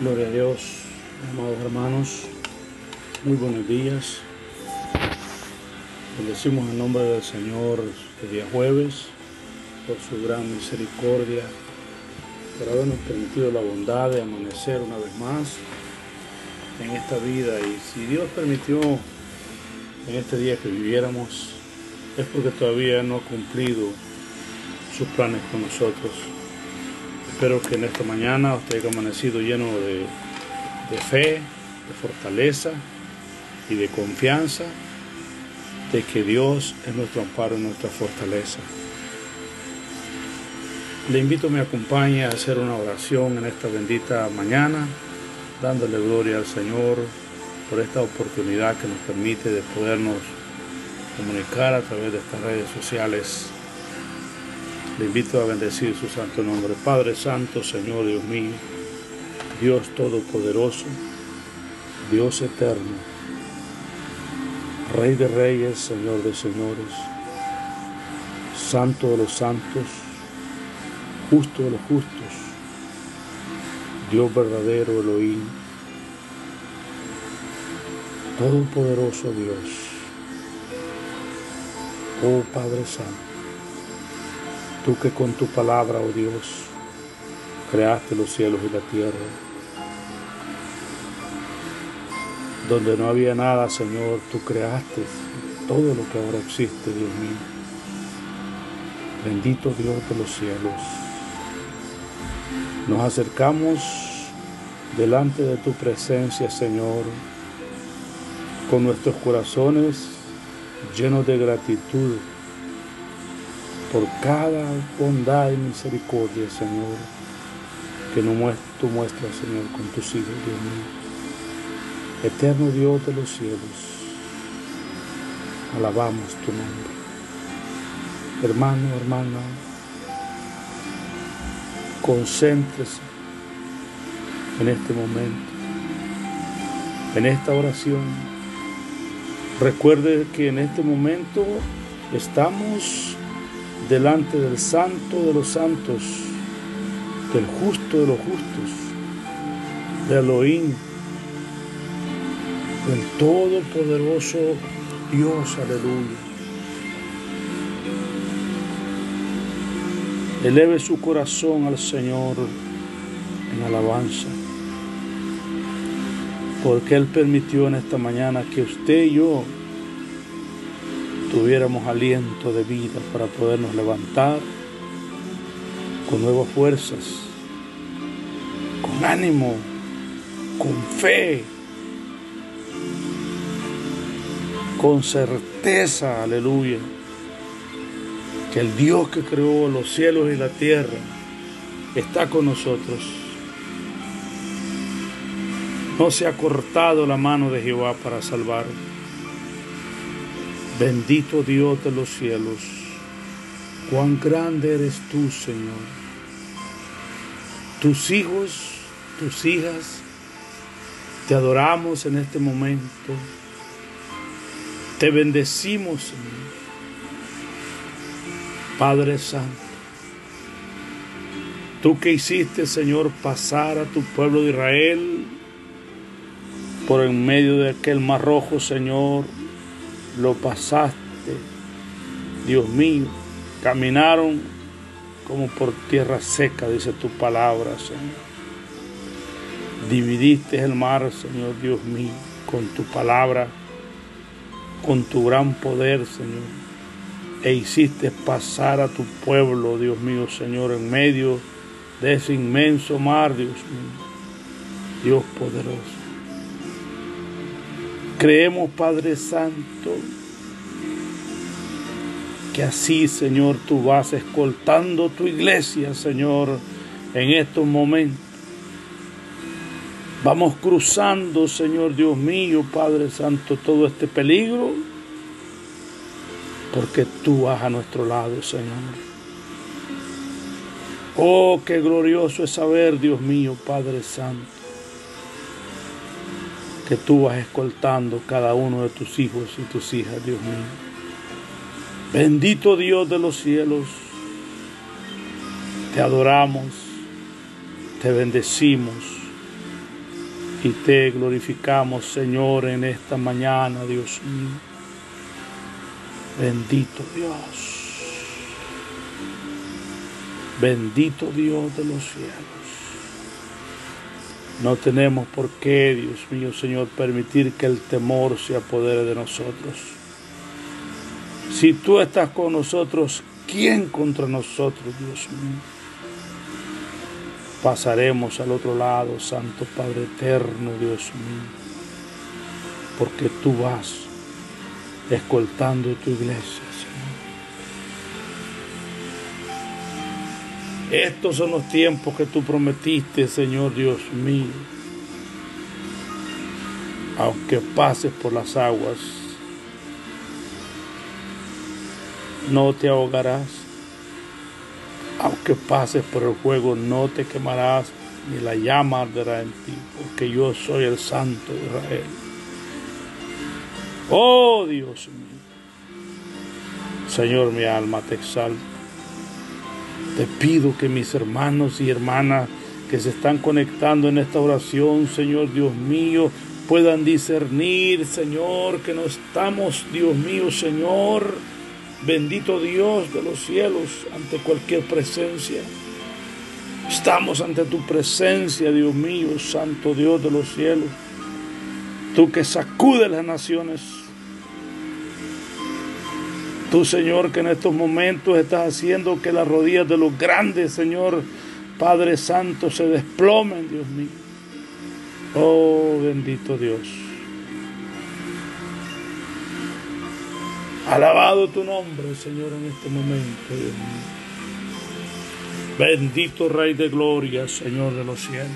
Gloria a Dios, amados hermanos. Muy buenos días. Bendecimos el nombre del Señor el día jueves por su gran misericordia, por habernos permitido la bondad de amanecer una vez más en esta vida. Y si Dios permitió en este día que viviéramos, es porque todavía no ha cumplido sus planes con nosotros. Espero que en esta mañana usted haya amanecido lleno de, fe, de fortaleza y de confianza de que Dios es nuestro amparo y nuestra fortaleza. Le invito a me acompañe a hacer una oración en esta bendita mañana, dándole gloria al Señor por esta oportunidad que nos permite de podernos comunicar a través de estas redes sociales le invito a bendecir su santo nombre. Padre Santo, Señor Dios mío, Dios Todopoderoso, Dios Eterno, Rey de Reyes, Señor de Señores, Santo de los Santos, Justo de los Justos, Dios verdadero, Elohim, Todopoderoso Dios, oh Padre Santo. Tú que con tu palabra, oh Dios, creaste los cielos y la tierra. Donde no había nada, Señor, tú creaste todo lo que ahora existe, Dios mío. Bendito Dios de los cielos. Nos acercamos delante de tu presencia, Señor, con nuestros corazones llenos de gratitud por cada bondad y misericordia, Señor, que tú muestras, Señor, con tus hijos, Dios mío. Eterno Dios de los cielos, alabamos tu nombre. Hermano, hermana, concéntrese en este momento, en esta oración. Recuerde que en este momento estamos delante del santo de los santos, del justo de los justos, de Elohim, del todopoderoso Dios, aleluya. Eleve su corazón al Señor en alabanza, porque Él permitió en esta mañana que usted y yo tuviéramos aliento de vida para podernos levantar con nuevas fuerzas, con ánimo, con fe, con certeza, aleluya, que el Dios que creó los cielos y la tierra está con nosotros. No se ha cortado la mano de Jehová para salvar. Bendito Dios de los cielos, cuán grande eres tú, Señor. Tus hijos, tus hijas, te adoramos en este momento. Te bendecimos, Señor. Padre Santo, tú que hiciste, Señor, pasar a tu pueblo de Israel por en medio de aquel mar rojo, Señor, lo pasaste, Dios mío, caminaron como por tierra seca, dice tu palabra, Señor. Dividiste el mar, Señor Dios mío, con tu palabra, con tu gran poder, Señor. E hiciste pasar a tu pueblo, Dios mío, Señor, en medio de ese inmenso mar, Dios mío. Dios poderoso. Creemos, Padre Santo, que así, Señor, tú vas escoltando tu iglesia, Señor, en estos momentos. Vamos cruzando, Señor Dios mío, Padre Santo, todo este peligro, porque tú vas a nuestro lado, Señor. Oh, qué glorioso es saber, Dios mío, Padre Santo que tú vas escoltando cada uno de tus hijos y tus hijas, Dios mío. Bendito Dios de los cielos, te adoramos, te bendecimos, y te glorificamos, Señor, en esta mañana, Dios mío. Bendito Dios. Bendito Dios de los cielos. No tenemos por qué, Dios mío, Señor, permitir que el temor se apodere de nosotros. Si tú estás con nosotros, ¿quién contra nosotros, Dios mío? Pasaremos al otro lado, Santo Padre Eterno, Dios mío, porque tú vas escoltando tu iglesia, Estos son los tiempos que tú prometiste, Señor Dios mío. Aunque pases por las aguas, no te ahogarás. Aunque pases por el fuego, no te quemarás, ni la llama arderá en ti, porque yo soy el Santo de Israel. Oh Dios mío. Señor, mi alma te exalta. Te pido que mis hermanos y hermanas que se están conectando en esta oración, Señor Dios mío, puedan discernir, Señor, que no estamos, Dios mío, Señor, Bendito Dios de los cielos, ante cualquier presencia. Estamos ante tu presencia, Dios mío, Santo Dios de los cielos. Tú que sacudes las naciones. Tú, Señor, que en estos momentos estás haciendo que las rodillas de los grandes, Señor, Padre Santo, se desplomen, Dios mío. Oh, bendito Dios. Alabado tu nombre, Señor, en este momento, Dios mío. Bendito Rey de Gloria, Señor de los cielos.